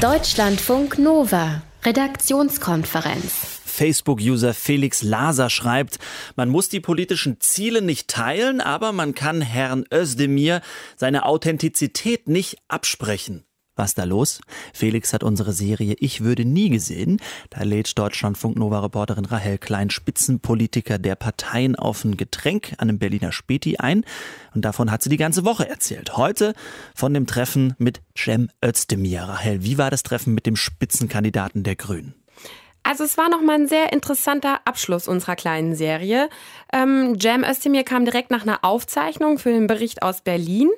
Deutschlandfunk Nova, Redaktionskonferenz. Facebook-User Felix Laser schreibt, man muss die politischen Ziele nicht teilen, aber man kann Herrn Özdemir seine Authentizität nicht absprechen. Was da los? Felix hat unsere Serie Ich würde nie gesehen. Da lädt Deutschlandfunk Nova Reporterin Rahel Klein Spitzenpolitiker der Parteien auf ein Getränk an einem Berliner Späti ein. Und davon hat sie die ganze Woche erzählt. Heute von dem Treffen mit Cem Özdemir. Rahel, wie war das Treffen mit dem Spitzenkandidaten der Grünen? Also es war nochmal ein sehr interessanter Abschluss unserer kleinen Serie. Ähm, Jam Özdemir kam direkt nach einer Aufzeichnung für den Bericht aus Berlin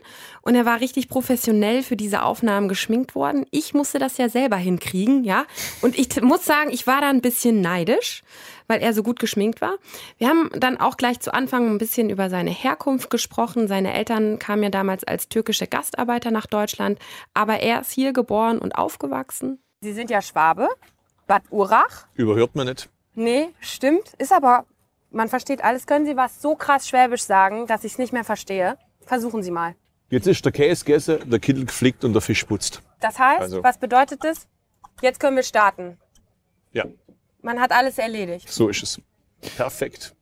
und er war richtig professionell für diese Aufnahmen geschminkt worden. Ich musste das ja selber hinkriegen, ja. Und ich muss sagen, ich war da ein bisschen neidisch, weil er so gut geschminkt war. Wir haben dann auch gleich zu Anfang ein bisschen über seine Herkunft gesprochen. Seine Eltern kamen ja damals als türkische Gastarbeiter nach Deutschland, aber er ist hier geboren und aufgewachsen. Sie sind ja Schwabe. Bad Urach. Überhört man nicht. Nee, stimmt. Ist aber, man versteht alles. Können Sie was so krass Schwäbisch sagen, dass ich es nicht mehr verstehe? Versuchen Sie mal. Jetzt ist der Käse gegessen, der Kittel geflickt und der Fisch putzt. Das heißt, also. was bedeutet das? Jetzt können wir starten. Ja. Man hat alles erledigt. So ist es. Perfekt.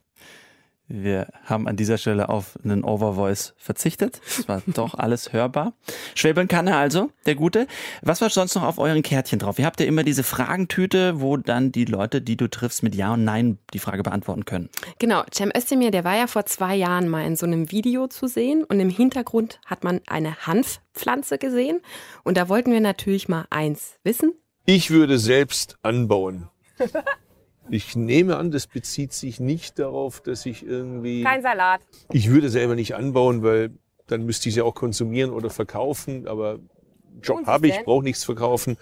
Wir haben an dieser Stelle auf einen Overvoice verzichtet. Es war doch alles hörbar. Schwäbeln kann er also, der Gute. Was war sonst noch auf euren Kärtchen drauf? Ihr habt ja immer diese Fragentüte, wo dann die Leute, die du triffst, mit Ja und Nein die Frage beantworten können. Genau. Cem Özdemir, der war ja vor zwei Jahren mal in so einem Video zu sehen und im Hintergrund hat man eine Hanfpflanze gesehen. Und da wollten wir natürlich mal eins wissen. Ich würde selbst anbauen. Ich nehme an, das bezieht sich nicht darauf, dass ich irgendwie. Kein Salat. Ich würde selber nicht anbauen, weil dann müsste ich sie auch konsumieren oder verkaufen. Aber Job habe ich, brauche nichts verkaufen.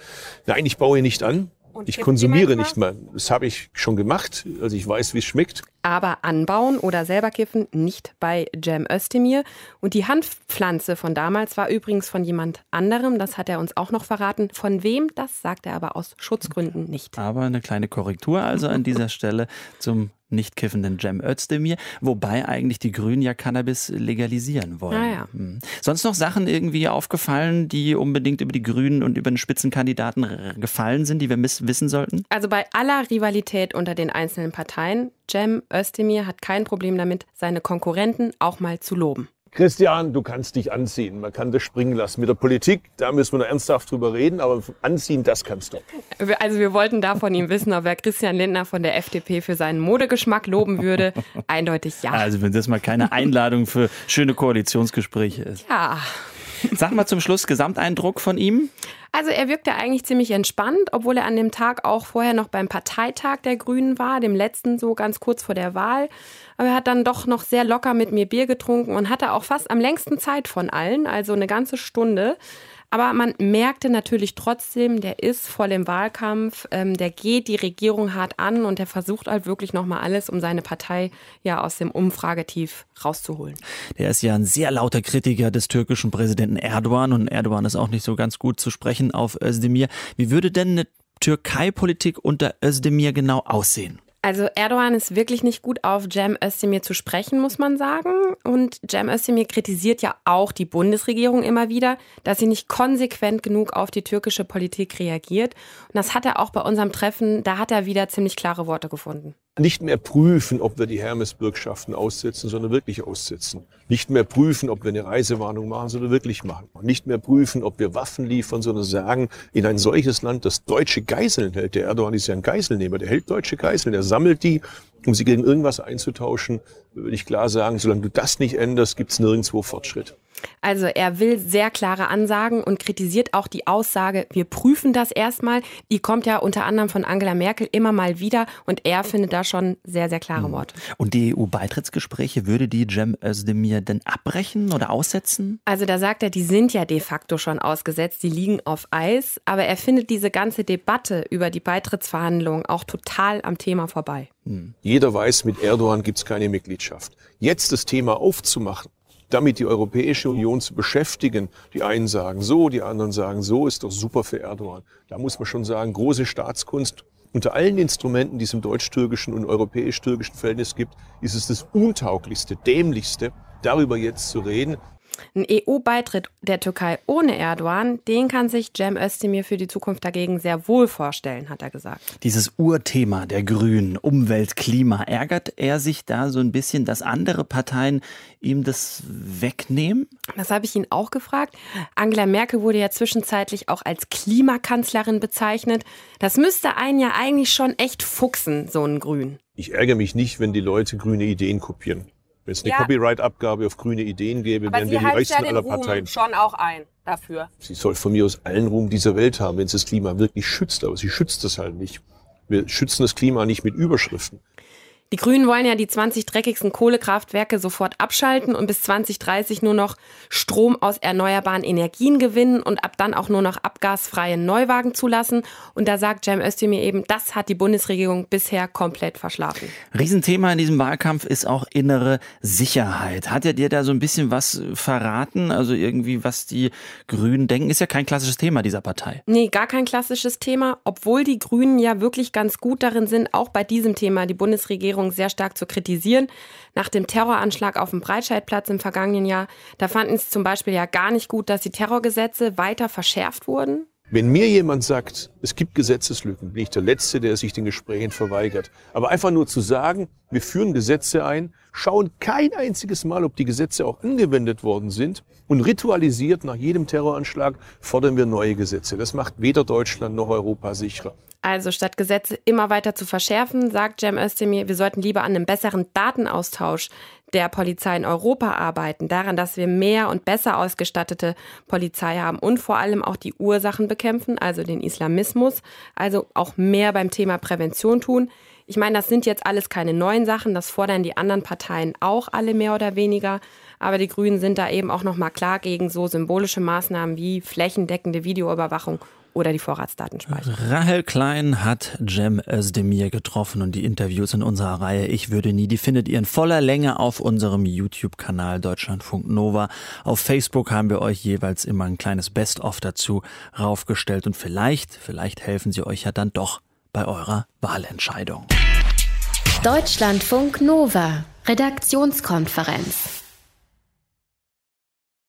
Nein, ich baue nicht an. Und ich konsumiere nicht mal. Das habe ich schon gemacht. Also ich weiß, wie es schmeckt. Aber anbauen oder selber kiffen nicht bei Cem Özdemir. Und die Hanfpflanze von damals war übrigens von jemand anderem. Das hat er uns auch noch verraten. Von wem, das sagt er aber aus Schutzgründen nicht. Aber eine kleine Korrektur also an dieser Stelle zum nicht kiffenden Cem Özdemir, wobei eigentlich die Grünen ja Cannabis legalisieren wollen. Ah, ja. Hm. Sonst noch Sachen irgendwie aufgefallen, die unbedingt über die Grünen und über den Spitzenkandidaten gefallen sind, die wir wissen sollten? Also bei aller Rivalität unter den einzelnen Parteien, Cem Özdemir hat kein Problem damit, seine Konkurrenten auch mal zu loben. Christian, du kannst dich anziehen. Man kann das springen lassen. Mit der Politik, da müssen wir noch ernsthaft drüber reden, aber anziehen, das kannst du. Also wir wollten da von ihm wissen, ob er Christian Lindner von der FDP für seinen Modegeschmack loben würde. Eindeutig ja. Also wenn das mal keine Einladung für schöne Koalitionsgespräche ist. Ja. Sag mal zum Schluss Gesamteindruck von ihm. Also er wirkte eigentlich ziemlich entspannt, obwohl er an dem Tag auch vorher noch beim Parteitag der Grünen war, dem letzten so ganz kurz vor der Wahl. Aber er hat dann doch noch sehr locker mit mir Bier getrunken und hatte auch fast am längsten Zeit von allen, also eine ganze Stunde. Aber man merkte natürlich trotzdem, der ist voll im Wahlkampf, ähm, der geht die Regierung hart an und der versucht halt wirklich nochmal alles, um seine Partei ja aus dem Umfragetief rauszuholen. Der ist ja ein sehr lauter Kritiker des türkischen Präsidenten Erdogan und Erdogan ist auch nicht so ganz gut zu sprechen auf Özdemir. Wie würde denn eine Türkei-Politik unter Özdemir genau aussehen? Also Erdogan ist wirklich nicht gut auf Cem Özdemir zu sprechen, muss man sagen. Und Cem Özdemir kritisiert ja auch die Bundesregierung immer wieder, dass sie nicht konsequent genug auf die türkische Politik reagiert. Und das hat er auch bei unserem Treffen, da hat er wieder ziemlich klare Worte gefunden. Nicht mehr prüfen, ob wir die Hermes-Bürgschaften aussetzen, sondern wirklich aussetzen. Nicht mehr prüfen, ob wir eine Reisewarnung machen, sondern wirklich machen. Nicht mehr prüfen, ob wir Waffen liefern, sondern sagen, in ein solches Land, das deutsche Geiseln hält. Der Erdogan ist ja ein Geiselnehmer, der hält deutsche Geiseln, der sammelt die, um sie gegen irgendwas einzutauschen. Würde ich klar sagen, solange du das nicht änderst, gibt es nirgendwo Fortschritt. Also er will sehr klare Ansagen und kritisiert auch die Aussage, wir prüfen das erstmal. Die kommt ja unter anderem von Angela Merkel immer mal wieder und er findet da schon sehr, sehr klare hm. Worte. Und die EU-Beitrittsgespräche, würde die Cem Özdemir denn abbrechen oder aussetzen? Also da sagt er, die sind ja de facto schon ausgesetzt, die liegen auf Eis, aber er findet diese ganze Debatte über die Beitrittsverhandlungen auch total am Thema vorbei. Hm. Jeder weiß, mit Erdogan gibt es keine Mitgliedschaft. Jetzt das Thema aufzumachen, damit die Europäische Union zu beschäftigen. Die einen sagen so, die anderen sagen so, ist doch super für Erdogan. Da muss man schon sagen, große Staatskunst. Unter allen Instrumenten, die es im deutsch-türkischen und europäisch-türkischen Verhältnis gibt, ist es das untauglichste, dämlichste, darüber jetzt zu reden. Ein EU-Beitritt der Türkei ohne Erdogan, den kann sich Cem Özdemir für die Zukunft dagegen sehr wohl vorstellen, hat er gesagt. Dieses Urthema der Grünen, Umwelt, Klima, ärgert er sich da so ein bisschen, dass andere Parteien ihm das wegnehmen? Das habe ich ihn auch gefragt. Angela Merkel wurde ja zwischenzeitlich auch als Klimakanzlerin bezeichnet. Das müsste einen ja eigentlich schon echt fuchsen, so ein Grün. Ich ärgere mich nicht, wenn die Leute grüne Ideen kopieren. Wenn es eine ja. Copyright-Abgabe auf grüne Ideen gäbe, Aber wären wir die reichsten ja aller Parteien. schon auch ein dafür. Sie soll von mir aus allen Ruhm dieser Welt haben, wenn es das Klima wirklich schützt. Aber sie schützt es halt nicht. Wir schützen das Klima nicht mit Überschriften. Die Grünen wollen ja die 20 dreckigsten Kohlekraftwerke sofort abschalten und bis 2030 nur noch Strom aus erneuerbaren Energien gewinnen und ab dann auch nur noch abgasfreie Neuwagen zulassen. Und da sagt Cem Özdemir eben, das hat die Bundesregierung bisher komplett verschlafen. Riesenthema in diesem Wahlkampf ist auch innere Sicherheit. Hat er dir da so ein bisschen was verraten? Also irgendwie, was die Grünen denken, ist ja kein klassisches Thema dieser Partei. Nee, gar kein klassisches Thema, obwohl die Grünen ja wirklich ganz gut darin sind, auch bei diesem Thema die Bundesregierung Regierung sehr stark zu kritisieren. Nach dem Terroranschlag auf dem Breitscheidplatz im vergangenen Jahr, da fanden sie zum Beispiel ja gar nicht gut, dass die Terrorgesetze weiter verschärft wurden. Wenn mir jemand sagt, es gibt Gesetzeslücken, bin ich der Letzte, der sich den Gesprächen verweigert. Aber einfach nur zu sagen, wir führen Gesetze ein, schauen kein einziges Mal, ob die Gesetze auch angewendet worden sind und ritualisiert nach jedem Terroranschlag fordern wir neue Gesetze. Das macht weder Deutschland noch Europa sicherer. Also statt Gesetze immer weiter zu verschärfen, sagt Cem Özdemir, wir sollten lieber an einem besseren Datenaustausch der Polizei in Europa arbeiten, daran, dass wir mehr und besser ausgestattete Polizei haben und vor allem auch die Ursachen bekämpfen, also den Islamismus, also auch mehr beim Thema Prävention tun. Ich meine, das sind jetzt alles keine neuen Sachen, das fordern die anderen Parteien auch alle mehr oder weniger, aber die Grünen sind da eben auch noch mal klar gegen so symbolische Maßnahmen wie flächendeckende Videoüberwachung oder die Vorratsdatenspeicherung. Rahel Klein hat Cem Özdemir getroffen und die Interviews in unserer Reihe Ich würde nie, die findet ihr in voller Länge auf unserem YouTube-Kanal Deutschlandfunk Nova. Auf Facebook haben wir euch jeweils immer ein kleines Best-of dazu raufgestellt und vielleicht, vielleicht helfen sie euch ja dann doch bei eurer Wahlentscheidung. Deutschlandfunk Nova, Redaktionskonferenz.